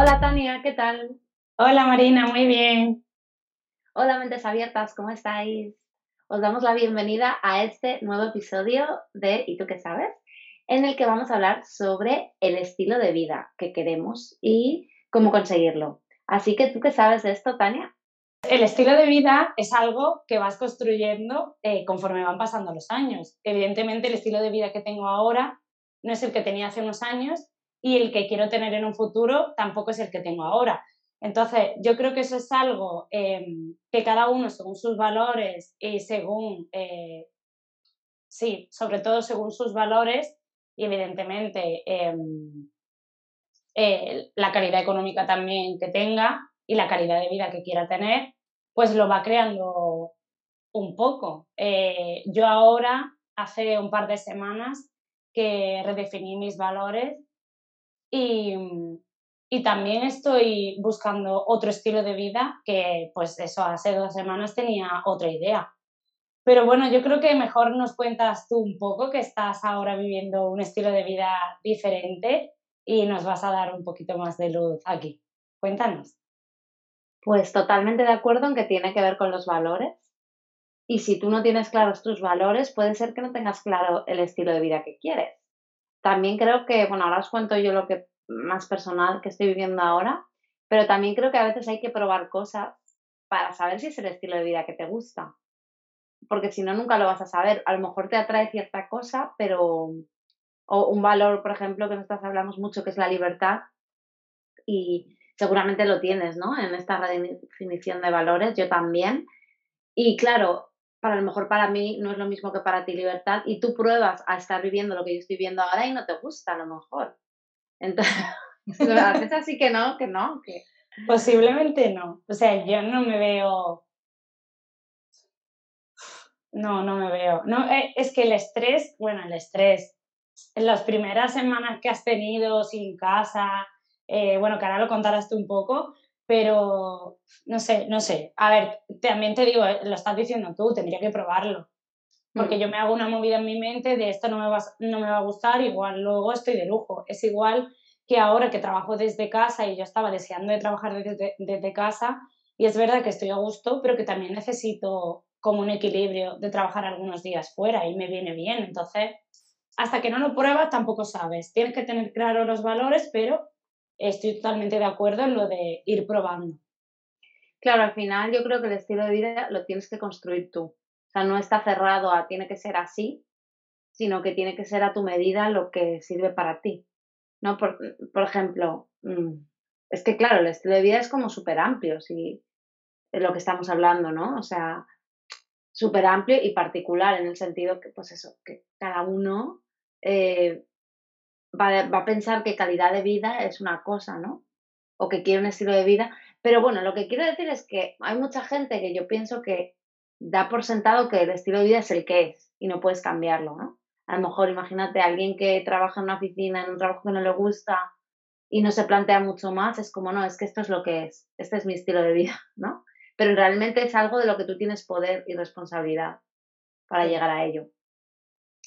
Hola Tania, ¿qué tal? Hola Marina, muy bien. Hola mentes abiertas, ¿cómo estáis? Os damos la bienvenida a este nuevo episodio de ¿Y tú qué sabes? en el que vamos a hablar sobre el estilo de vida que queremos y cómo conseguirlo. Así que tú qué sabes de esto, Tania? El estilo de vida es algo que vas construyendo eh, conforme van pasando los años. Evidentemente el estilo de vida que tengo ahora no es el que tenía hace unos años y el que quiero tener en un futuro tampoco es el que tengo ahora. Entonces, yo creo que eso es algo em, que cada uno, según sus valores y según, eh, sí, sobre todo según sus valores y evidentemente em, eh, la calidad económica también que tenga y la calidad de vida que quiera tener, pues lo va creando un poco. Eh, yo ahora, hace un par de semanas, que redefiní mis valores y, y también estoy buscando otro estilo de vida que, pues eso, hace dos semanas tenía otra idea. Pero bueno, yo creo que mejor nos cuentas tú un poco que estás ahora viviendo un estilo de vida diferente y nos vas a dar un poquito más de luz aquí. Cuéntanos. Pues totalmente de acuerdo en que tiene que ver con los valores. Y si tú no tienes claros tus valores, puede ser que no tengas claro el estilo de vida que quieres. También creo que, bueno, ahora os cuento yo lo que más personal que estoy viviendo ahora, pero también creo que a veces hay que probar cosas para saber si es el estilo de vida que te gusta. Porque si no, nunca lo vas a saber. A lo mejor te atrae cierta cosa, pero. O un valor, por ejemplo, que nosotros hablamos mucho, que es la libertad. Y seguramente lo tienes, ¿no? En esta redefinición de valores, yo también. Y claro, para lo mejor para mí no es lo mismo que para ti libertad. Y tú pruebas a estar viviendo lo que yo estoy viendo ahora y no te gusta a lo mejor. Entonces, haces así que no, que no, que... Posiblemente no. O sea, yo no me veo. No, no me veo. No, eh, es que el estrés, bueno, el estrés, en las primeras semanas que has tenido sin casa, eh, bueno, que ahora lo contarás tú un poco, pero no sé, no sé. A ver, también te digo, eh, lo estás diciendo tú, tendría que probarlo. Porque mm. yo me hago una movida en mi mente de esto no me, va, no me va a gustar, igual luego estoy de lujo. Es igual que ahora que trabajo desde casa y yo estaba deseando de trabajar desde, desde casa y es verdad que estoy a gusto, pero que también necesito como un equilibrio de trabajar algunos días fuera y me viene bien. Entonces, hasta que no lo pruebas tampoco sabes. Tienes que tener claro los valores, pero estoy totalmente de acuerdo en lo de ir probando. Claro, al final yo creo que el estilo de vida lo tienes que construir tú. O sea, no está cerrado a tiene que ser así, sino que tiene que ser a tu medida lo que sirve para ti. ¿no? Por, por ejemplo, mm, es que claro, el estilo de vida es como súper amplio, si es lo que estamos hablando, ¿no? O sea, súper amplio y particular en el sentido que, pues eso, que cada uno eh, va, va, a pensar que calidad de vida es una cosa, ¿no? O que quiere un estilo de vida. Pero bueno, lo que quiero decir es que hay mucha gente que yo pienso que da por sentado que el estilo de vida es el que es y no puedes cambiarlo, ¿no? a lo mejor imagínate a alguien que trabaja en una oficina, en un trabajo que no le gusta y no se plantea mucho más, es como, no, es que esto es lo que es, este es mi estilo de vida, ¿no? Pero realmente es algo de lo que tú tienes poder y responsabilidad para llegar a ello.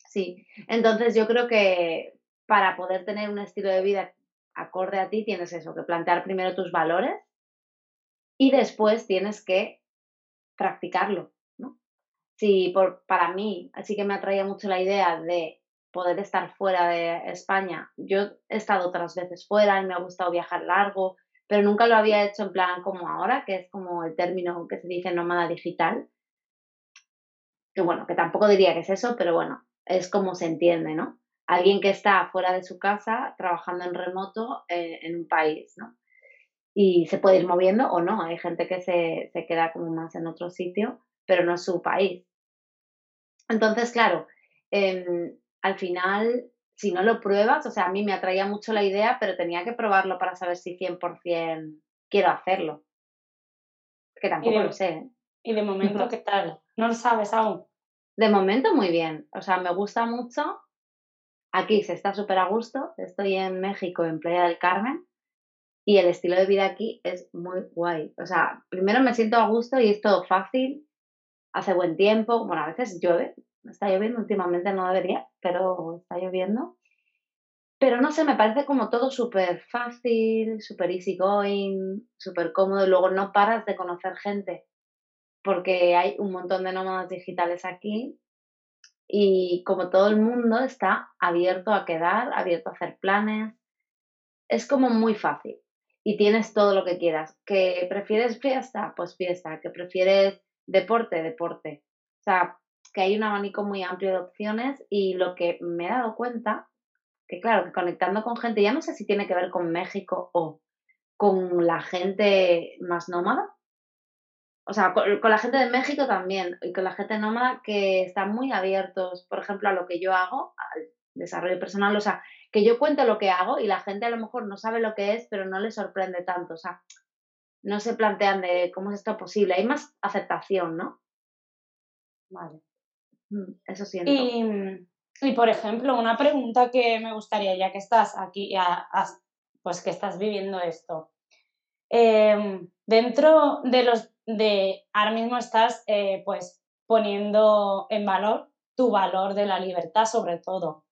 Sí, entonces yo creo que para poder tener un estilo de vida acorde a ti tienes eso, que plantear primero tus valores y después tienes que practicarlo, Sí, por, para mí, así que me atraía mucho la idea de poder estar fuera de España. Yo he estado otras veces fuera y me ha gustado viajar largo, pero nunca lo había hecho en plan como ahora, que es como el término que se dice nómada digital. Que bueno, que tampoco diría que es eso, pero bueno, es como se entiende, ¿no? Alguien que está fuera de su casa trabajando en remoto eh, en un país, ¿no? Y se puede ir moviendo o no. Hay gente que se, se queda como más en otro sitio, pero no es su país. Entonces, claro, em, al final si no lo pruebas, o sea, a mí me atraía mucho la idea, pero tenía que probarlo para saber si 100% quiero hacerlo. Que tampoco lo sé. ¿eh? ¿Y de momento qué tal? ¿No lo sabes aún? De momento muy bien. O sea, me gusta mucho. Aquí se está súper a gusto. Estoy en México, en Playa del Carmen. Y el estilo de vida aquí es muy guay. O sea, primero me siento a gusto y es todo fácil. Hace buen tiempo. Bueno, a veces llueve. Está lloviendo últimamente, no debería, pero está lloviendo. Pero no sé, me parece como todo súper fácil, súper easy going, súper cómodo. Y luego no paras de conocer gente porque hay un montón de nómadas digitales aquí y como todo el mundo está abierto a quedar, abierto a hacer planes, es como muy fácil y tienes todo lo que quieras. ¿Que prefieres fiesta? Pues fiesta. ¿Que prefieres deporte? Deporte. O sea, que hay un abanico muy amplio de opciones y lo que me he dado cuenta, que claro, que conectando con gente, ya no sé si tiene que ver con México o con la gente más nómada, o sea, con, la gente de México también y con la gente nómada que están muy abiertos, por ejemplo, a lo que yo hago, al desarrollo personal, o sea, que yo cuento lo que hago y la gente a lo mejor no sabe lo que es, pero no le sorprende tanto, o sea, no se plantean de cómo es esto posible, hay más aceptación, ¿no? Vale. Mm, eso siento. Y, y por ejemplo, una pregunta que me gustaría, ya que estás aquí, pues que estás viviendo esto. Em, dentro de los de ahora mismo estás eh, pues poniendo en valor tu valor de la libertad sobre todo.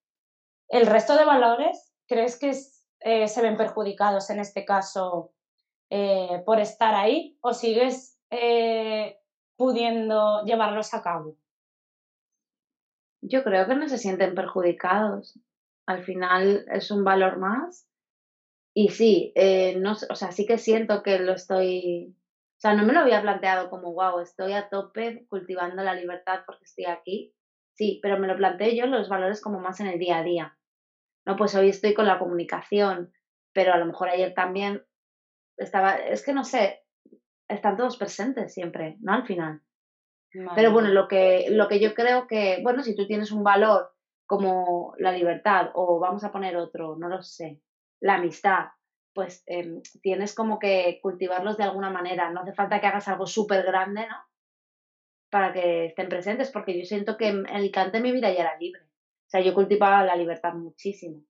¿El resto de valores crees que eh, se ven perjudicados en este caso eh, por estar ahí o sigues pudiendo llevarlos a cabo? Yo creo que no se sienten perjudicados. Al final es un valor más. Y sí, no, o sea, sí que siento que lo estoy o sea, no me lo había planteado como, wow, estoy a tope cultivando la libertad porque estoy aquí. Sí, pero me lo planteé yo los valores como más en el día a día. No, pues hoy estoy con la comunicación, pero a lo mejor ayer también estaba, es que no sé, están todos presentes siempre, ¿no? Al final. Pero bueno, lo que, lo que yo creo que, bueno, si tú tienes un valor como la libertad o vamos a poner otro, no lo sé, la amistad, pues em, tienes como que cultivarlos de alguna manera. No hace falta que hagas algo súper grande, ¿no? Para que estén presentes, porque yo siento que el cante mi vida ya era libre. O sea, yo cultivaba la libertad muchísimo.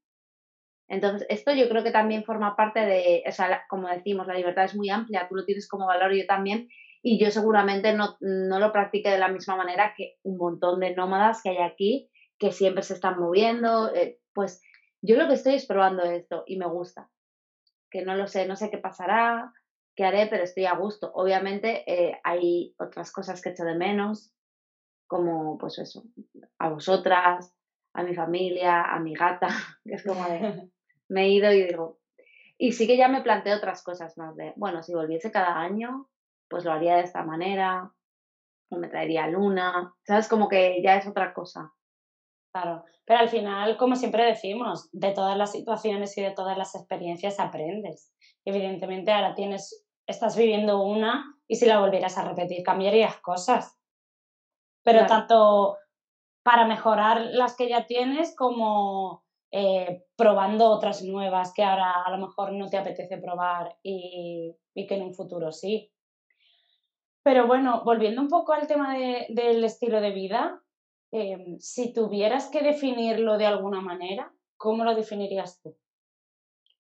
Entonces, esto yo creo que también forma parte de, o sea, como decimos, la libertad es muy amplia, tú lo tienes como valor, yo también, y yo seguramente no, no lo practique de la misma manera que un montón de nómadas que hay aquí, que siempre se están moviendo, eh, pues yo lo que estoy es probando esto y me gusta que no lo sé, no sé qué pasará, qué haré, pero estoy a gusto. Obviamente eh, hay otras cosas que echo de menos, como pues eso, a vosotras, a mi familia, a mi gata, que es como de, me he ido y digo, y sí que ya me planteo otras cosas más de, bueno, si volviese cada año, pues lo haría de esta manera, o me traería luna, ¿sabes? Como que ya es otra cosa. Claro, pero al final, como siempre decimos, de todas las situaciones y de todas las experiencias aprendes. Evidentemente ahora tienes, estás viviendo una y si la volvieras a repetir cambiarías cosas. Pero tanto para mejorar las que ya tienes como eh, probando otras nuevas que ahora a lo mejor no te apetece probar y, que en un futuro sí. Pero bueno, volviendo un poco al tema del estilo de vida, Em, si tuvieras que definirlo de alguna manera, ¿cómo lo definirías tú?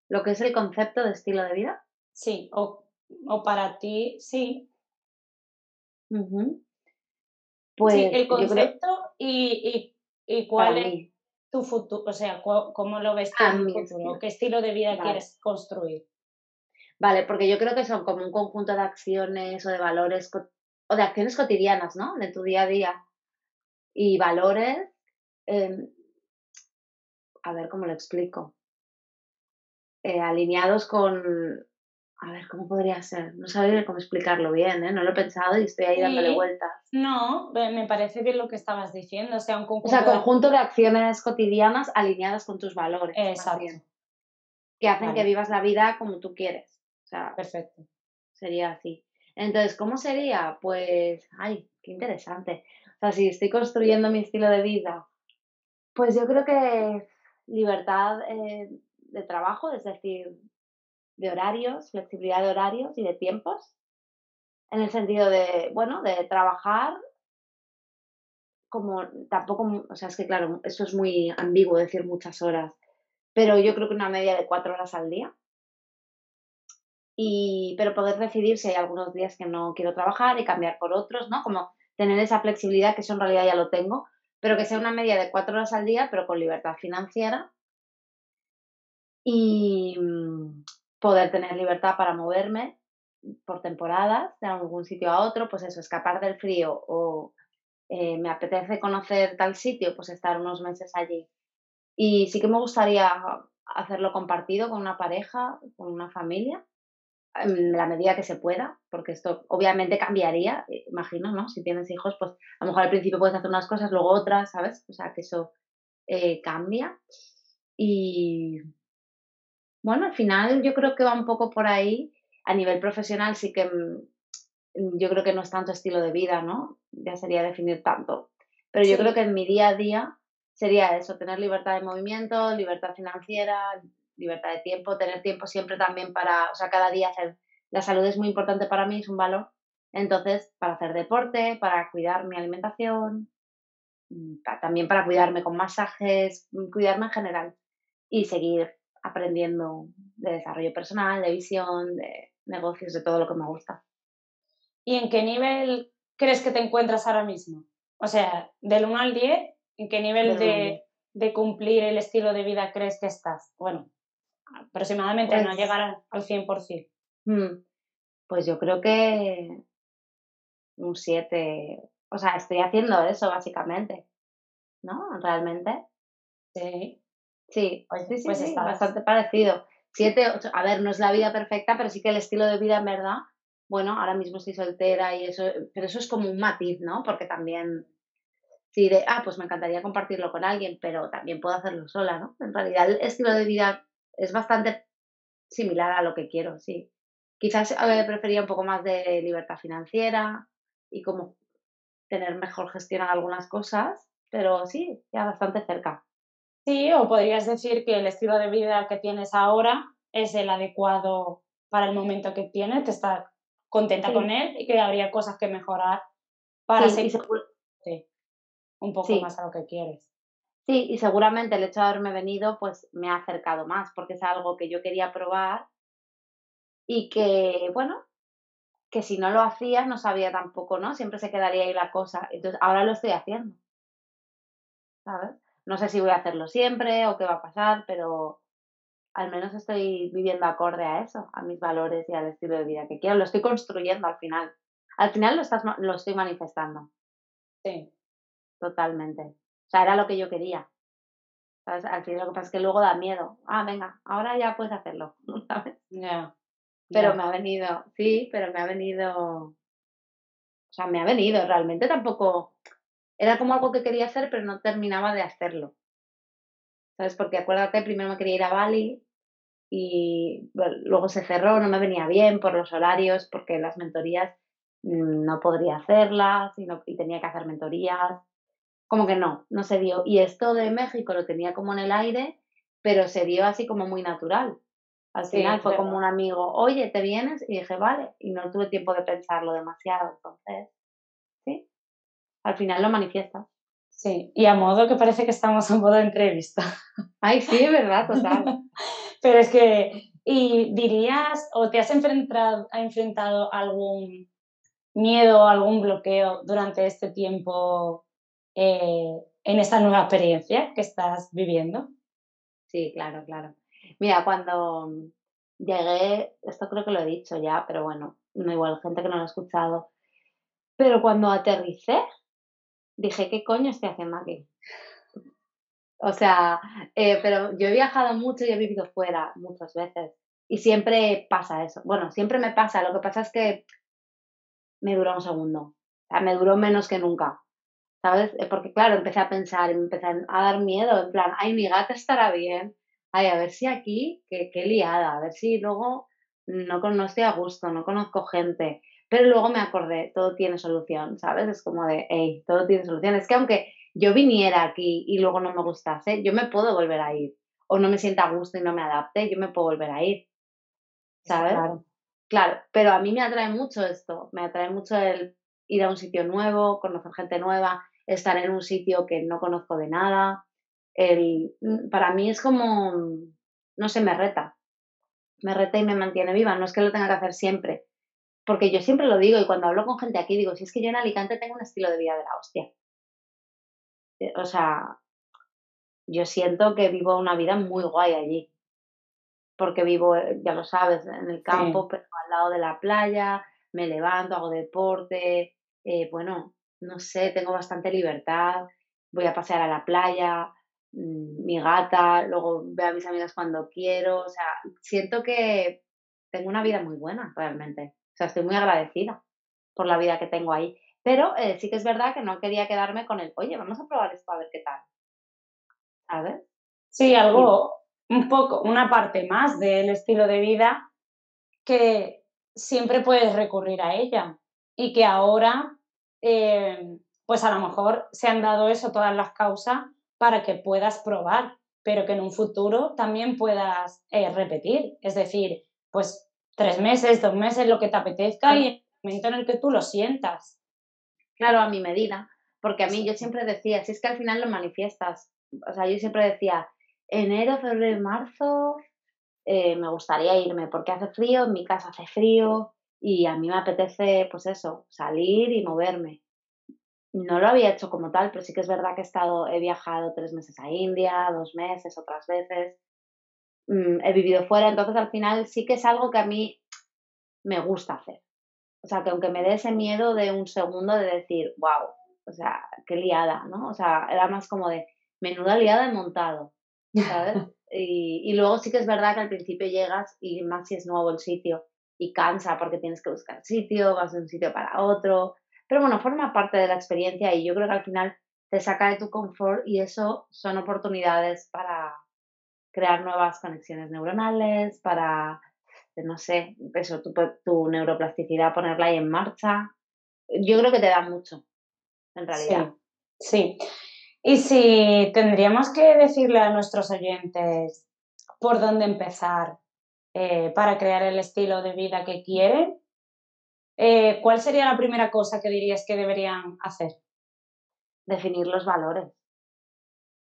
¿Lo que es el concepto de estilo de vida? Sí, o, para ti, sí. Pues el concepto y, cuál es tu futuro, o sea, cómo lo ves tú en el futuro, qué estilo de vida quieres construir. Vale, porque yo creo que son como un conjunto de acciones o de valores o de acciones cotidianas, ¿no? De tu día a día y valores, em, a ver cómo lo explico, eh, alineados con, a ver, ¿cómo podría ser? No sabía cómo explicarlo bien, ¿eh? No lo he pensado y estoy ahí dándole vueltas. No, me parece bien lo que estabas diciendo, o sea, un conjunto, o sea, conjunto de... acciones cotidianas alineadas con tus valores. Exacto. Que hacen que vivas la vida como tú quieres. O sea, Perfecto. Sería así. Entonces, ¿cómo sería? Pues, ay, qué interesante. O sea, si estoy construyendo mi estilo de vida, pues yo creo que libertad eh, de trabajo, es decir, de horarios, flexibilidad de horarios y de tiempos, en el sentido de, bueno, de trabajar como tampoco, o sea, es que claro, eso es muy ambiguo decir muchas horas, pero yo creo que una media de cuatro horas al día. Y, pero poder decidir si hay algunos días que no quiero trabajar y cambiar por otros, ¿no? Como tener esa flexibilidad, que eso en realidad ya lo tengo, pero que sea una media de cuatro horas al día, pero con libertad financiera. Y mm, poder tener libertad para moverme por temporadas de algún sitio a otro, pues eso, escapar del frío o eh, me apetece conocer tal sitio, pues estar unos meses allí. Y sí que me gustaría hacerlo compartido con una pareja, con una familia, en la medida que se pueda, porque esto obviamente cambiaría, eh, imagino, ¿no? Si tienes hijos, pues a lo mejor al principio puedes hacer unas cosas, luego otras, ¿sabes? O sea, que eso eh, cambia. Y bueno, al final yo creo que va un poco por ahí. A nivel profesional sí que mm, yo creo que no es tanto estilo de vida, ¿no? Ya sería definir tanto. Pero yo creo que en mi día a día sería eso, tener libertad de movimiento, libertad financiera, libertad de tiempo, tener tiempo siempre también para, o sea, cada día hacer, la salud es muy importante para mí, es un valor. Entonces, para hacer deporte, para cuidar mi alimentación, mm, también para cuidarme con masajes, mm, cuidarme en general y seguir aprendiendo de desarrollo personal, de visión, de negocios, de todo lo que me gusta. ¿Y en qué nivel crees que te encuentras ahora mismo? O sea, del 1 al 10, ¿en qué nivel de, de, cumplir el estilo de vida crees que estás? Bueno, aproximadamente no pues llegar al 100%. Mm, pues yo creo que un 7. O sea, estoy haciendo eso básicamente. ¿No? Realmente. Sí. Sí, pues, sí, sí, pues está bastante parecido. 7, 8. A ver, no es la vida perfecta, pero sí que el estilo de vida en verdad bueno, ahora mismo estoy soltera y eso, pero eso es como un matiz, ¿no? Porque también, si de, ah, pues me encantaría compartirlo con alguien, pero también puedo hacerlo sola, ¿no? En realidad el estilo de vida es bastante similar a lo que quiero, sí. Quizás eh, prefería un poco más de libertad financiera y como tener mejor gestión en algunas cosas, pero sí, ya bastante cerca. Sí, o podrías decir que el estilo de vida que tienes ahora es el adecuado para el momento que tienes, te está contenta con él y que habría cosas que mejorar para seguir un poco más a lo que quieres. Sí, y seguramente el hecho de haberme venido pues me ha acercado más porque es algo que yo quería probar y que, bueno, que si no lo hacía no sabía tampoco, ¿no? Siempre se quedaría ahí la cosa. Entonces ahora lo estoy haciendo. ¿Sabes? No sé si voy a hacerlo siempre o qué va a pasar, pero al menos estoy viviendo acorde a eso, a mis valores y al estilo de vida que quiero. Lo estoy construyendo al final. Al final lo, estás, lo estoy manifestando. Sí. Totalmente. O sea, era lo que yo quería. ¿Sabes? Al final lo que pasa es que luego da miedo. Ah, venga, ahora ya puedes hacerlo. ¿Sabes? Ya. Pero me ha venido, sí, pero me ha venido. O sea, me ha venido. Realmente tampoco. Era como algo que quería hacer, pero no terminaba de hacerlo. ¿sabes? Porque acuérdate, primero me quería ir a Bali y luego se cerró, no me venía bien por los horarios, porque las mentorías mm, no podría hacerlas y, y tenía que hacer mentorías. Como que no, no se dio. Y esto de México lo tenía como en el aire, pero se dio así como muy natural. Al final fue como un amigo, oye, ¿te vienes? Y dije, vale, y no tuve tiempo de pensarlo demasiado, entonces, sí, al final lo manifiestas. Sí, y a modo que parece que estamos a modo de entrevista. Ay, sí, verdad, total. Pero es que, ¿y dirías o te has enfrentado, enfrentado algún miedo, algún bloqueo durante este tiempo eh, en esta nueva experiencia que estás viviendo? Sí, claro, claro. Mira, cuando llegué, esto creo que lo he dicho ya, pero bueno, no igual, gente que no lo ha escuchado, pero cuando aterricé, dije, ¿qué coño estoy haciendo aquí? O sea, eh, pero yo he viajado mucho y he vivido fuera muchas veces. Y siempre pasa eso. Bueno, siempre me pasa. Lo que pasa es que me duró un segundo. O sea, me duró menos que nunca. ¿Sabes? Eh, porque claro, empecé a pensar y me empecé a dar miedo. En plan, ay, mi gata estará bien. Ay, a ver si aquí, qué, qué liada. A ver si luego no, no estoy a gusto, no conozco gente. Pero luego me acordé, todo tiene solución, ¿sabes? Es como de, hey, todo tiene solución. Es que aunque yo viniera aquí y luego no me gustase, yo me puedo volver a ir. o no me sienta a gusto y no me adapte, yo me puedo volver a ir. ¿Sabes? Claro. claro, pero a mí me atrae mucho esto, me atrae mucho el ir a un sitio nuevo, conocer gente nueva, estar en un sitio que no conozco de nada. El, mm, para mí es como, no sé, me reta. Me reta y me mantiene viva. No es que lo tenga que hacer siempre. Porque yo siempre lo digo y cuando hablo con gente aquí digo, si es que yo en Alicante tengo un estilo de vida de la hostia. Eh, o sea, yo siento que vivo una vida muy guay allí. Porque vivo, eh, ya lo sabes, en el campo, pero al lado de la playa, me levanto, hago deporte, eh, bueno, no sé, tengo bastante libertad, voy a pasear a la playa, mm, mi gata, luego veo a mis amigas cuando quiero, o sea, siento que tengo una vida muy buena realmente, o sea, estoy muy agradecida por la vida que tengo ahí, pero eh, sí que es verdad que no quería quedarme con el, oye, vamos a probar esto a ver qué tal, ¿sabes? Sí, algo, un poco, una parte más del estilo de vida que siempre puedes recurrir a ella y que ahora eh, pues a lo mejor se han dado eso todas las causas para que puedas probar, pero que en un futuro también puedas eh, repetir. Es decir, pues tres meses, dos meses, lo que te apetezca y en el momento en el que tú lo sientas. Claro, a mi medida, porque a mí yo siempre decía, si es que al final lo manifiestas, o sea, yo siempre decía, enero, febrero, marzo, eh, me gustaría irme porque hace frío, en mi casa hace frío y a mí me apetece, pues eso, salir y moverme. No lo había hecho como tal, pero sí que es verdad que he estado, he viajado tres meses a India, dos meses, otras veces. Mm, he vivido fuera, entonces al final sí que es algo que a mí me gusta hacer. O sea, que aunque me dé ese miedo de un segundo de decir, wow, o sea, qué liada, ¿no? O sea, era más como de, menuda liada he montado, ¿sabes? y, y luego sí que es verdad que al principio llegas y más si es nuevo el sitio y cansa porque tienes que buscar sitio, vas de un sitio para otro, pero bueno, forma parte de la experiencia y yo creo que al final te saca de tu confort y eso son oportunidades para crear nuevas conexiones neuronales, para, no sé, eso, tu, tu neuroplasticidad, ponerla ahí en marcha. Yo creo que te da mucho, en realidad. Sí, sí. Y si tendríamos que decirle a nuestros oyentes por dónde empezar eh, para crear el estilo de vida que quieren, eh, ¿cuál sería la primera cosa que dirías que deberían hacer? Definir los valores.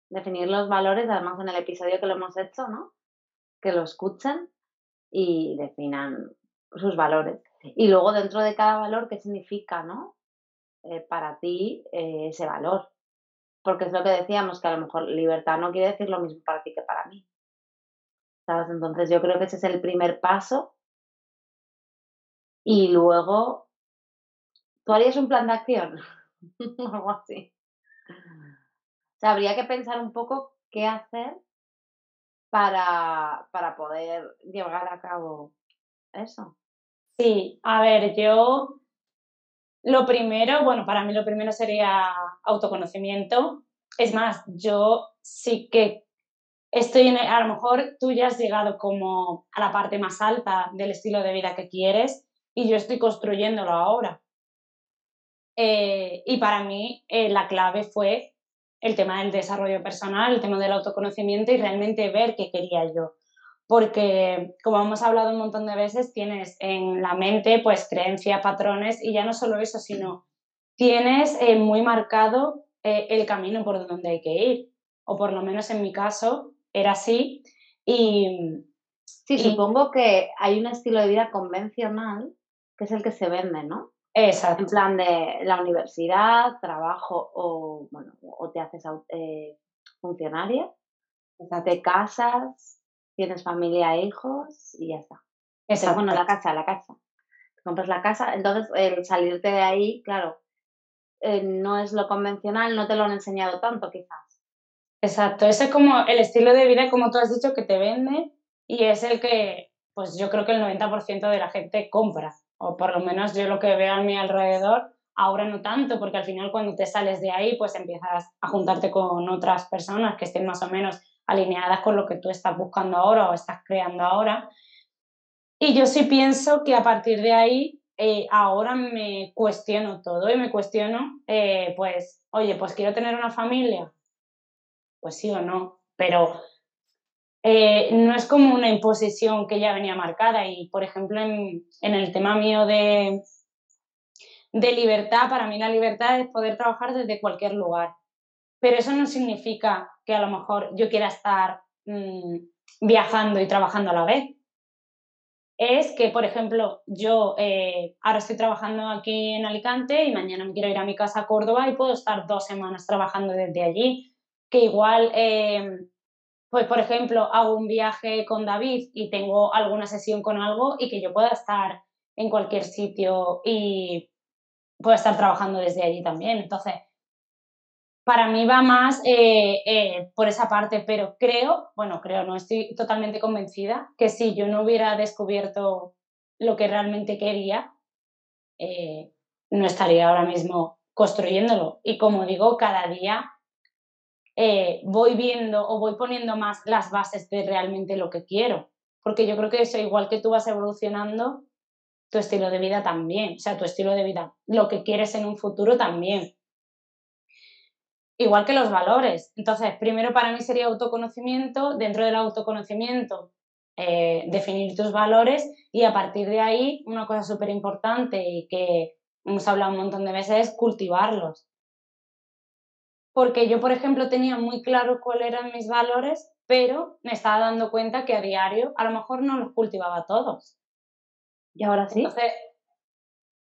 Definir los valores, además en el episodio que lo hemos hecho, ¿no? Que lo escuchen y definan sus valores. Y luego dentro de cada valor, ¿qué significa, ¿no? Eh, para ti ese valor. Porque es lo que decíamos, que a lo mejor libertad no quiere decir lo mismo para ti que para mí. Entonces yo creo que ese es el primer paso y luego, ¿tú harías un plan de acción? Algo así. Habría que pensar un poco qué hacer para, para poder llevar a cabo eso. Sí, a ver, yo lo primero, bueno, para mí lo primero sería autoconocimiento. Es más, yo sí que estoy en, a lo mejor tú ya has llegado como a la parte más alta del estilo de vida que quieres y yo estoy construyéndolo ahora. Eh, y para mí eh, la clave fue el tema del desarrollo personal, el tema del autoconocimiento y realmente ver qué quería yo. Porque, como hemos hablado un montón de veces, tienes en la mente pues creencias, patrones y ya no solo eso, sino tienes eh, muy marcado el camino por donde hay que ir. O por lo menos en mi caso era así. Y, sí, supongo que hay un estilo de vida convencional que es el que se vende, ¿no? Exacto. En plan de la universidad, trabajo o, bueno, o te haces eh, funcionaria, te casas, tienes familia e hijos y ya está. Exacto. Bueno, la casa, la casa. Compras la casa, entonces el salirte de ahí, claro, eh, no es lo convencional, no te lo han enseñado tanto quizás. Exacto, ese es como el estilo de vida, como tú has dicho, que te vende y es el que, pues yo creo que el 90% de la gente compra o por lo menos yo lo que veo a mi alrededor, ahora no tanto, porque al final cuando te sales de ahí, pues empiezas a juntarte con otras personas que estén más o menos alineadas con lo que tú estás buscando ahora o estás creando ahora. Y yo sí pienso que a partir de ahí, eh, ahora me cuestiono todo y me cuestiono, eh, pues, oye, pues quiero tener una familia, pues sí o no, pero eh, no es como una imposición que ya venía marcada y, por ejemplo, en, el tema mío de, de libertad, para mí la libertad es poder trabajar desde cualquier lugar. Pero eso no significa que a lo mejor yo quiera estar mm, viajando y trabajando a la vez. Es que, por ejemplo, yo eh, ahora estoy trabajando aquí en Alicante y mañana me quiero ir a mi casa a Córdoba y puedo estar dos semanas trabajando desde allí. Que igual eh, pues por ejemplo, hago un viaje con David y tengo alguna sesión con algo y que yo pueda estar en cualquier sitio y pueda estar trabajando desde allí también. Entonces, para mí va más eh, eh, por esa parte, pero creo, bueno, creo, no estoy totalmente convencida, que si yo no hubiera descubierto lo que realmente quería, eh, no estaría ahora mismo construyéndolo. Y como digo, cada día eh, voy viendo o voy poniendo más las bases de realmente lo que quiero. Porque yo creo que eso, igual que tú vas evolucionando, tu estilo de vida también, o sea, tu estilo de vida, lo que quieres en un futuro también. Igual que los valores. Entonces, primero para mí sería autoconocimiento, dentro del autoconocimiento, eh, definir tus valores y a partir de ahí, una cosa súper importante y que hemos hablado un montón de veces es cultivarlos porque yo, por ejemplo, tenía muy claro cuáles eran mis valores, pero me estaba dando cuenta que a diario a lo mejor no los cultivaba todos. ¿Y ahora sí?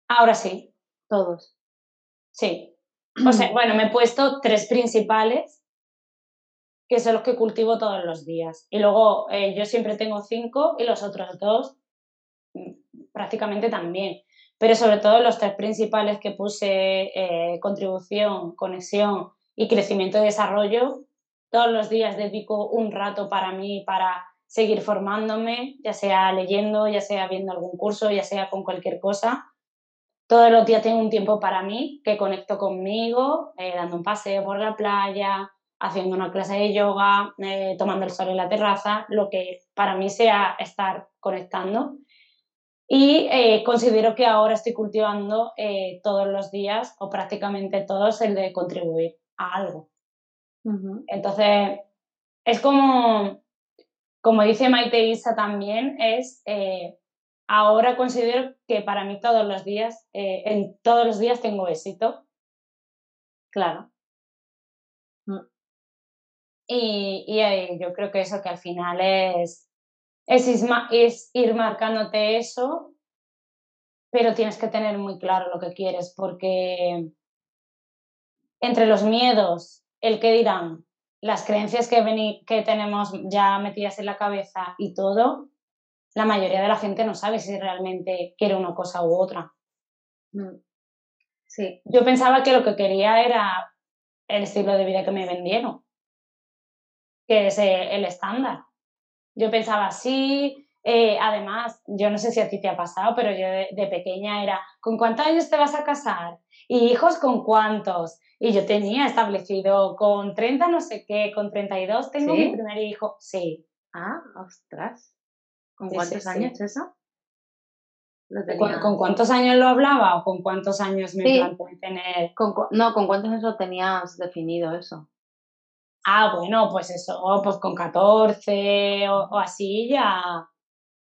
ahora sí. Todos. Sí. O sea, bueno, me he puesto tres principales, que son los que cultivo todos los días. Y luego eh, yo siempre tengo cinco y los otros dos mm, prácticamente también. Pero sobre todo los tres principales que puse, eh, contribución, conexión y crecimiento y desarrollo. Todos los días dedico un rato para mí, para seguir formándome, ya sea leyendo, ya sea viendo algún curso, ya sea con cualquier cosa. Todos los días tengo un tiempo para mí, que conecto conmigo, eh, dando un paseo por la playa, haciendo una clase de yoga, eh, tomando el sol en la terraza, lo que para mí sea estar conectando. Y eh, considero que ahora estoy cultivando todos los días, o prácticamente todos, el de contribuir a algo. Entonces, es como, como dice Maite Isa también, es eh, ahora considero que para mí todos los días, eh, en todos los días tengo éxito. Claro. Mm. Y, y eh, yo creo que eso que al final es, es, es ir marcándote eso, pero tienes que tener muy claro lo que quieres, porque entre los miedos, el que dirán, las creencias que, que tenemos ya metidas en la cabeza y todo, la mayoría de la gente no sabe si realmente quiere una cosa u otra. Mm. Sí. Yo pensaba que lo que quería era el estilo de vida que me vendieron, que es eh, el estándar. Yo pensaba, sí, eh, además, yo no sé si a ti te ha pasado, pero yo de, pequeña era, ¿con cuántos años te vas a casar? ¿Y hijos con cuántos? Y yo tenía establecido con 30 no sé qué, con 32 tengo mi primer hijo. Sí. Ah, ostras. ¿Con cuántos años eso? ¿Con, cuántos años lo hablaba o con cuántos años me planteé tener? no, ¿con cuántos años lo tenías definido eso? Ah, bueno, pues eso, pues con 14 o, o, así ya.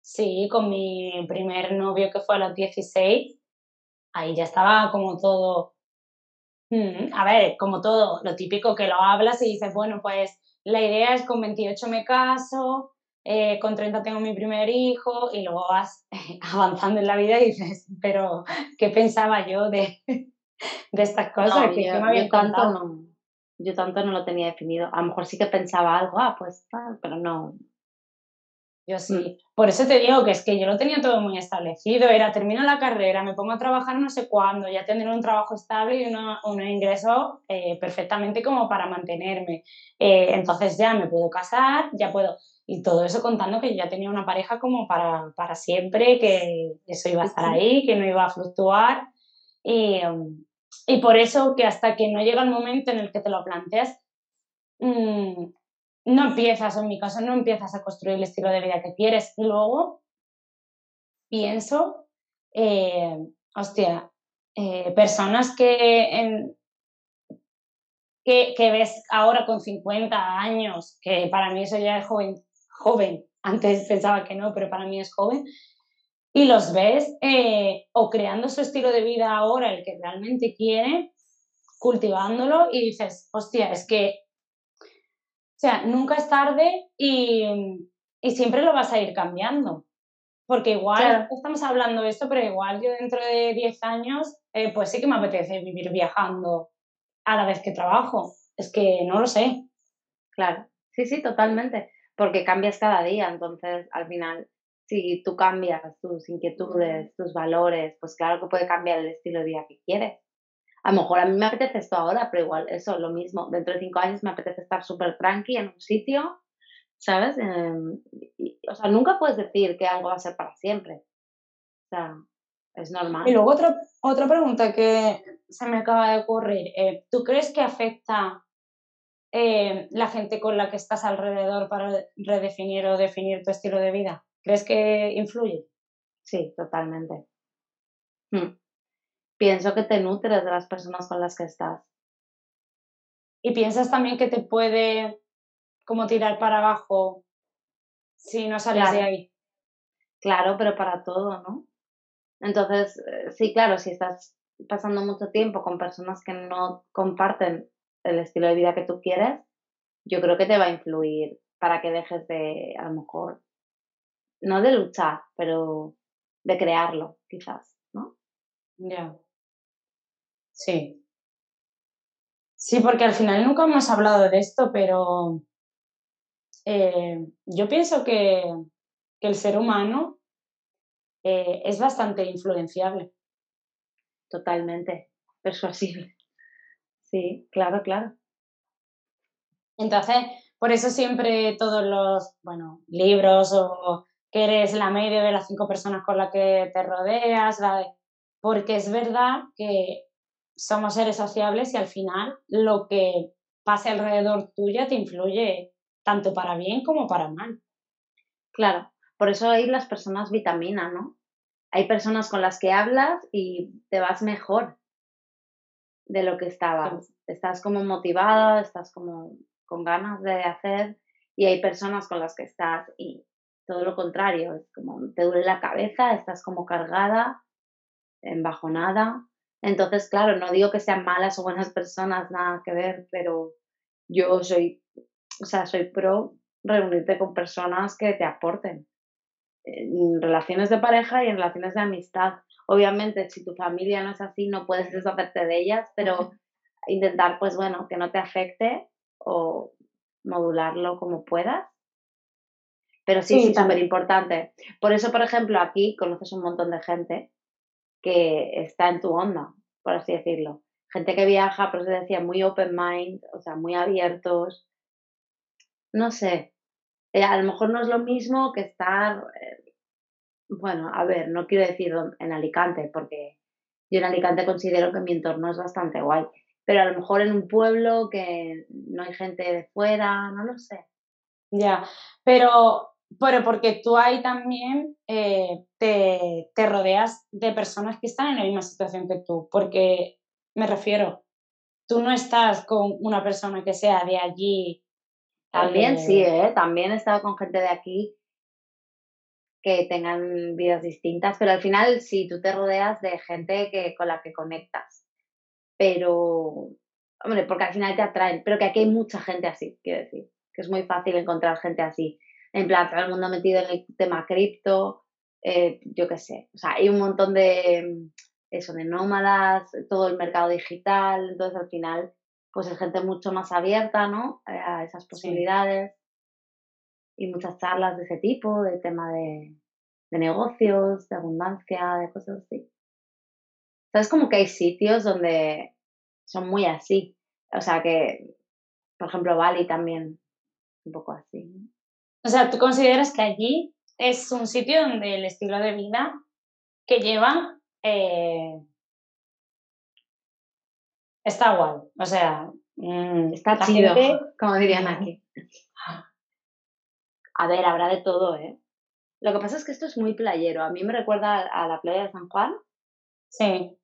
Sí, con mi primer novio que fue a los 16, ahí ya estaba como todo Mm, a ver, como todo, lo típico que lo hablas y dices, bueno, pues la idea es con 28 me caso, eh, con 30 tengo mi primer hijo y luego vas avanzando en la vida y dices, pero ¿qué pensaba yo de, de estas cosas? que yo, me tanto no, yo tanto no lo tenía definido. A lo mejor sí que pensaba algo, ah, pues pero no, yo sí. Mm. Por eso te digo que es que yo lo tenía todo muy establecido. Era, termino la carrera, me pongo a trabajar no sé cuándo, ya tendré un trabajo estable y un ingreso eh, perfectamente como para mantenerme. Eh, entonces ya me puedo casar, ya puedo... Y todo eso contando que ya tenía una pareja como para, para siempre, que eso iba a estar ahí, que no iba a fluctuar. Y, y por eso que hasta que no llega el momento en el que te lo planteas, mmm, no empiezas, en mi caso, no empiezas a construir el estilo de vida que quieres. Y luego pienso, eh, hostia, eh, personas que, que, ves ahora con 50 años, que para mí eso ya es joven, joven. Antes pensaba que no, pero para mí es joven. Y los ves eh, o creando su estilo de vida ahora, el que realmente quiere, cultivándolo y dices, hostia, es que, o sea, nunca es tarde y, y siempre lo vas a ir cambiando. Porque igual estamos hablando de esto, pero igual yo dentro de 10 años, eh, pues sí que me apetece vivir viajando a la vez que trabajo. Es que no lo sé. Claro, sí, sí, totalmente. Porque cambias cada día, entonces al final, si tú cambias tus inquietudes, tus valores, pues claro que puede cambiar el estilo de vida que quieres. A lo mejor a mí me apetece esto ahora, pero igual eso, lo mismo. Dentro de cinco años me apetece estar súper tranqui en un sitio ¿sabes? Em, o sea, nunca puedes decir que algo va a ser para siempre. O sea, es normal. Y luego otra, otra pregunta que se me acaba de ocurrir. Eh, ¿Tú crees que afecta eh, la gente con la que estás alrededor para redefinir o definir tu estilo de vida? ¿Crees que influye? Sí, totalmente. Hmm. Pienso que te nutres de las personas con las que estás. ¿Y piensas también que te puede como tirar para abajo si no sales de ahí. Claro, pero para todo, ¿no? Entonces, eh, sí, claro, si estás pasando mucho tiempo con personas que no comparten el estilo de vida que tú quieres, yo creo que te va a influir para que dejes de, a lo mejor, no de luchar, pero de crearlo, quizás, ¿no? Ya. Sí. Sí, porque al final nunca hemos hablado de esto, pero eh, yo pienso que, el ser humano eh, es bastante influenciable. Totalmente persuasible. Sí, claro, claro. Entonces, por eso siempre todos los, bueno, libros o que eres la media de las cinco personas con las que te rodeas, porque es verdad que somos seres sociables y al final lo que pase alrededor tuya te influye tanto para bien como para mal. Claro, por eso hay las personas vitamina, ¿no? Hay personas con las que hablas y te vas mejor de lo que estabas. Estás como motivada, estás como con ganas de hacer y hay personas con las que estás y todo lo contrario, es como te duele la cabeza, estás como cargada, embajonada. Entonces, claro, no digo que sean malas o buenas personas, nada que ver, pero yo soy o sea, soy pro reunirte con personas que te aporten en relaciones de pareja y en relaciones de amistad. Obviamente, si tu familia no es así, no puedes deshacerte de ellas, pero intentar, pues bueno, que no te afecte o modularlo como puedas. Pero sí, sí, súper importante. Por eso, por ejemplo, aquí conoces un montón de gente que está en tu onda, por así decirlo. Gente que viaja, pero se decía, muy open mind, o sea, muy abiertos, no sé, eh, a lo mejor no es lo mismo que estar, eh, bueno, a ver, no quiero decir en Alicante, porque yo en Alicante considero que mi entorno es bastante guay, pero a lo mejor en un pueblo que no hay gente de fuera, no lo sé. Ya, pero, pero porque tú ahí también eh, te, te rodeas de personas que están en la misma situación que tú, porque me refiero, tú no estás con una persona que sea de allí también sí, eh. ¿eh? También he estado con gente de aquí que tengan vidas distintas, pero al final sí, tú te rodeas de gente que, con la que conectas. Pero, hombre, porque al final te atraen, pero que aquí hay mucha gente así, quiero decir, que es muy fácil encontrar gente así. En plan, todo el mundo metido en el tema cripto, eh, yo qué sé, o sea, hay un montón de, eso, de nómadas, todo el mercado digital, entonces al final pues es gente mucho más abierta, ¿no? Eh, a esas posibilidades y muchas charlas de ese tipo, de tema de, negocios, de abundancia, de cosas así. Sabes como que hay sitios donde son muy así. O sea que, por ejemplo, Bali también, un poco así. O sea, ¿tú consideras que allí es un sitio donde el estilo de vida que lleva eh, está guay. O sea, mm, está chido, como dirían aquí. A ver, habrá de todo, ¿eh? Lo que pasa es que esto es muy playero. A mí me recuerda a la playa de San Juan. Sí,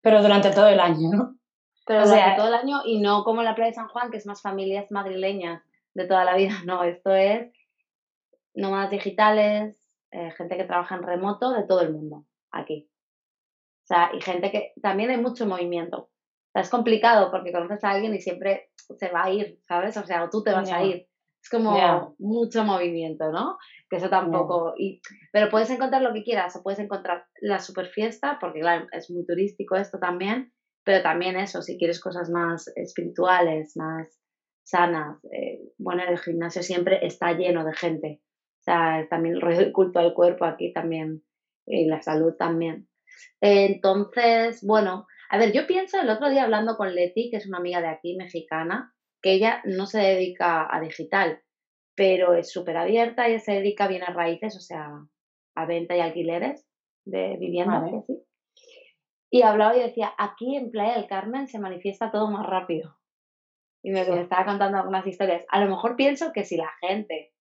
pero durante todo el año, ¿no? Pero durante todo el año y no como la playa de San Juan, que es más familias madrileñas de toda la vida. No, esto es nómadas digitales, eh, gente que trabaja en remoto de todo el mundo aquí. O sea, y gente que también hay mucho movimiento. O sea, es complicado porque conoces a alguien y siempre se va a ir, ¿sabes? O sea, o tú te vas a ir. Es como mucho movimiento, ¿no? Que eso tampoco. Y, pero puedes encontrar lo que quieras, o puedes encontrar la super fiesta, porque claro, es muy turístico esto también, pero también eso, si quieres cosas más espirituales, más sanas, eh, bueno, el gimnasio siempre está lleno de gente. O sea, también el culto al cuerpo aquí también, y la salud también. entonces, bueno, a ver, yo pienso el otro día hablando con Leti, que es una amiga de aquí, mexicana, que ella no se dedica a digital, pero es súper abierta, y se dedica bien a raíces, o sea, a venta y alquileres de viviendas y hablaba y decía, aquí en Playa del Carmen se manifiesta todo más rápido. Y me, estaba contando algunas historias. A lo mejor pienso que si la gente,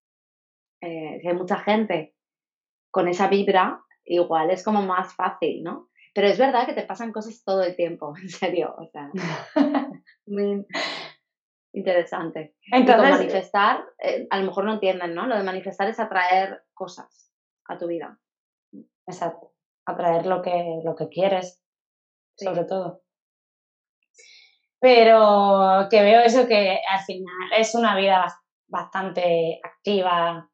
eh, si hay mucha gente con esa vibra, igual es como más fácil, ¿no? Pero es verdad que te pasan cosas todo el tiempo, en serio. O sea, Interesante. Entonces, manifestar, eh, a lo mejor no entienden, ¿no? Lo de manifestar es atraer cosas a tu vida. Exacto. Atraer lo que, lo que quieres, sobre todo. Pero que veo eso que al final es una vida bastante activa.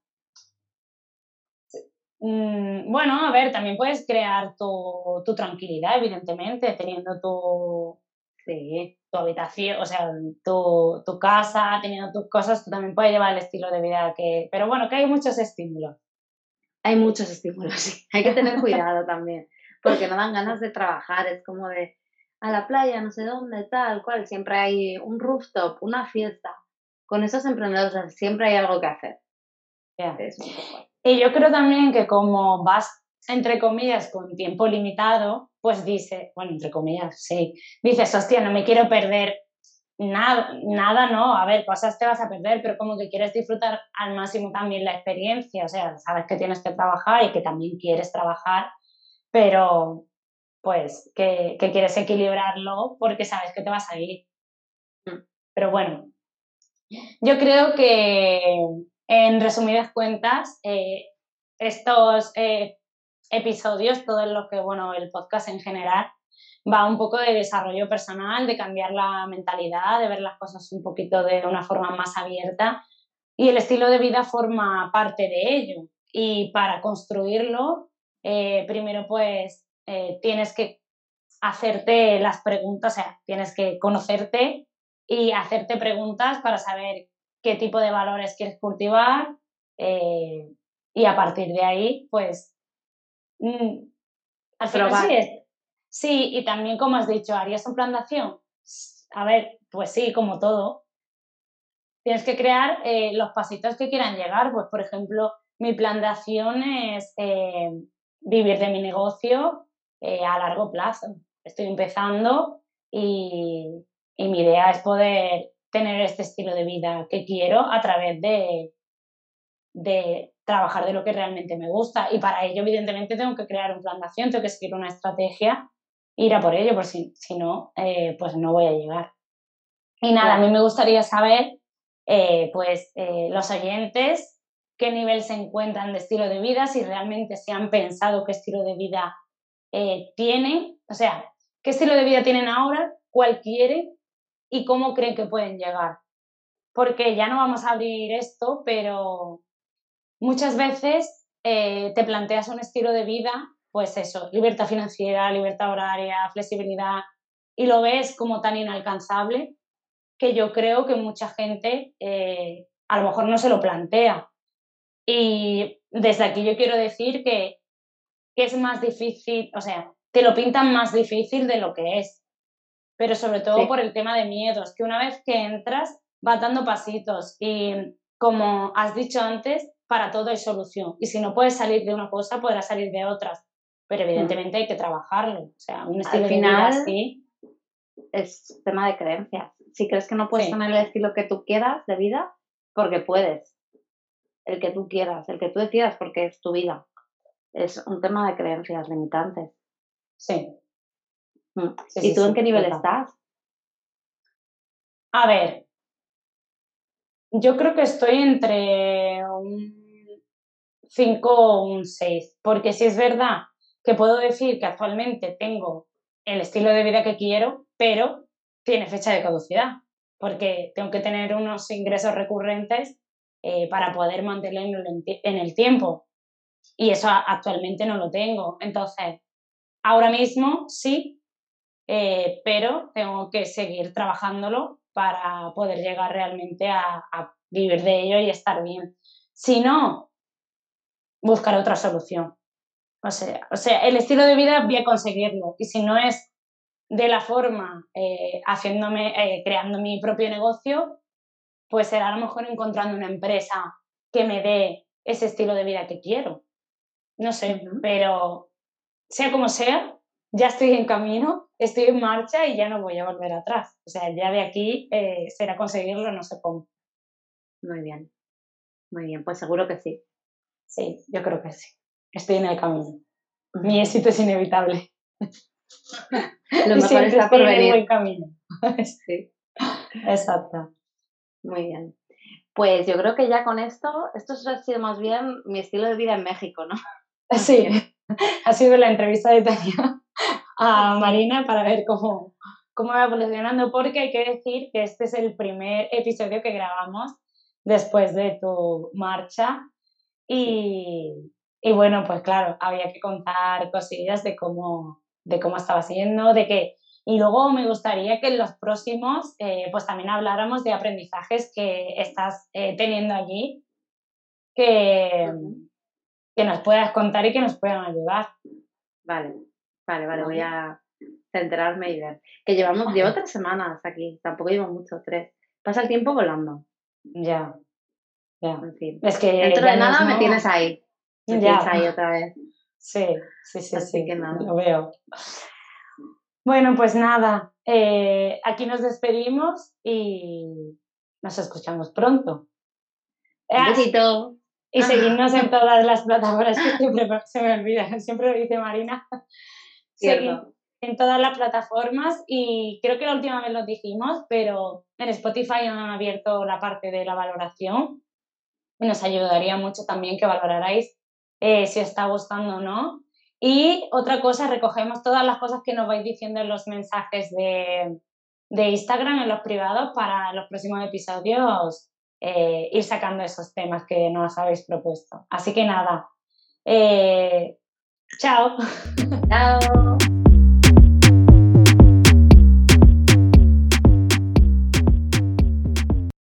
Mm, bueno, a ver, también puedes crear tu, tu tranquilidad, evidentemente, teniendo tu, Sí, tu habitación, o sea, tu, tu, casa, teniendo tus cosas, tú también puedes llevar el estilo de vida que... Pero bueno, que hay muchos estímulos. Hay muchos estímulos, sí. Hay que tener cuidado también, porque no dan ganas de trabajar, es como de a la playa, no sé dónde, tal, cual, siempre hay un rooftop, una fiesta. Con esos emprendedores siempre hay algo que hacer. Y yo creo también que como vas, entre comillas, con tiempo limitado, pues dice, bueno, entre comillas, sí, dices, hostia, no me quiero perder nada, nada, no, a ver, cosas te vas a perder, pero como que quieres disfrutar al máximo también la experiencia, o sea, sabes que tienes que trabajar y que también quieres trabajar, pero pues que, quieres equilibrarlo porque sabes que te vas a ir. Pero bueno, yo creo que en resumidas cuentas, eh, estos eh, episodios, todos los que, bueno, el podcast en general, va un poco de desarrollo personal, de cambiar la mentalidad, de ver las cosas un poquito de una forma más abierta y el estilo de vida forma parte de ello. Y para construirlo, eh, primero pues tienes que hacerte las preguntas, o sea, tienes que conocerte y hacerte preguntas para saber qué tipo de valores quieres cultivar eh, y a partir de ahí, pues Mm, al sí, y también como has dicho, ¿harías un plan de acción? A ver, pues sí, como todo. Tienes que crear eh, los pasitos que quieran llegar. Pues, por ejemplo, mi plan de acción es eh, vivir de mi negocio a largo plazo. Estoy empezando y, y mi idea es poder tener este estilo de vida que quiero a través de, de trabajar de lo que realmente me gusta. Y para ello, evidentemente, tengo que crear un plan de acción, tengo que seguir una estrategia, ir a por ello, por si, si no, eh, pues no voy a llegar. Y nada, a mí me gustaría saber, eh, pues, eh, los oyentes, qué nivel se encuentran de estilo de vida, si realmente se han pensado qué estilo de vida tienen, o sea, qué estilo de vida tienen ahora, cuál quieren y cómo creen que pueden llegar. Porque ya no vamos a abrir esto, pero muchas veces eh, te planteas un estilo de vida, pues eso, libertad financiera, libertad horaria, flexibilidad, y lo ves como tan inalcanzable que yo creo que mucha gente eh, a lo mejor no se lo plantea. Y desde aquí yo quiero decir que, que es más difícil, o sea, te lo pintan más difícil de lo que es, pero sobre todo por el tema de miedos, que una vez que entras vas dando pasitos y como has dicho antes, para todo hay solución. Y si no puedes salir de una cosa, podrás salir de otras. Pero mm. evidentemente hay que trabajarlo. O sea, un estilo Al final, de vida Es tema de creencias. Si crees que no puedes tener el estilo que tú quieras de vida, porque puedes. El que tú quieras, el que tú decidas, porque es tu vida. Es un tema de creencias limitantes. Sí. ¿Y tú en qué nivel estás? A ver, yo creo que estoy entre un 5 o un 6, porque si es verdad que puedo decir que actualmente tengo el estilo de vida que quiero, pero tiene fecha de caducidad, porque tengo que tener unos ingresos recurrentes eh, para poder mantenerlo en el tiempo. Y eso actualmente no lo tengo. Entonces, ahora mismo sí, eh, pero tengo que seguir trabajándolo para poder llegar realmente a, vivir de ello y estar bien. Si no, buscar otra solución. O sea, o sea, el estilo de vida voy a conseguirlo. Y si no es de la forma eh, haciéndome, eh, creando mi propio negocio, pues será a lo mejor encontrando una empresa que me dé ese estilo de vida que quiero. No sé, pero sea como sea, ya estoy en camino, estoy en marcha y ya no voy a volver atrás. O sea, ya de aquí eh, será conseguirlo, no sé cómo. Muy bien, muy bien, pues seguro que sí. Sí, yo creo que sí. Estoy en el camino. Mi éxito es inevitable. Lo mejor está por venir. En buen camino. sí. Exacto. Muy bien. Pues yo creo que ya con esto, esto ha sido más bien mi estilo de vida en México, ¿no? Sí, ha sido la entrevista de Tania a Marina para ver cómo, cómo va evolucionando, porque hay que decir que este es el primer episodio que grabamos después de tu marcha. Y, y bueno, pues claro, había que contar cosillas de cómo, de cómo estaba siendo, de que y luego me gustaría que en los próximos, eh, pues también habláramos de aprendizajes que estás eh, teniendo allí, que, que nos puedas contar y que nos puedan ayudar. Vale, vale, vale, voy a centrarme y ver. Que llevamos, llevo tres semanas aquí, tampoco llevo mucho, tres. Pasa el tiempo volando. Ya, ya. En fin. Es que dentro de nada me tienes ahí. Me ya. tienes ahí otra vez. Sí, sí, sí, sí. Que nada. Lo veo. Bueno, pues nada, eh, aquí nos despedimos y nos escuchamos pronto. Un besito. Y seguirnos en todas las plataformas, que siempre se me olvida, siempre lo dice Marina. Seguir en todas las plataformas y creo que la última vez lo dijimos, pero en Spotify han abierto la parte de la valoración y nos ayudaría mucho también que valorarais eh, si está gustando o no y otra cosa, recogemos todas las cosas que nos vais diciendo en los mensajes de, de Instagram, en los privados, para los próximos episodios eh, ir sacando esos temas que nos habéis propuesto. Así que nada, eh, Ciao. Ciao.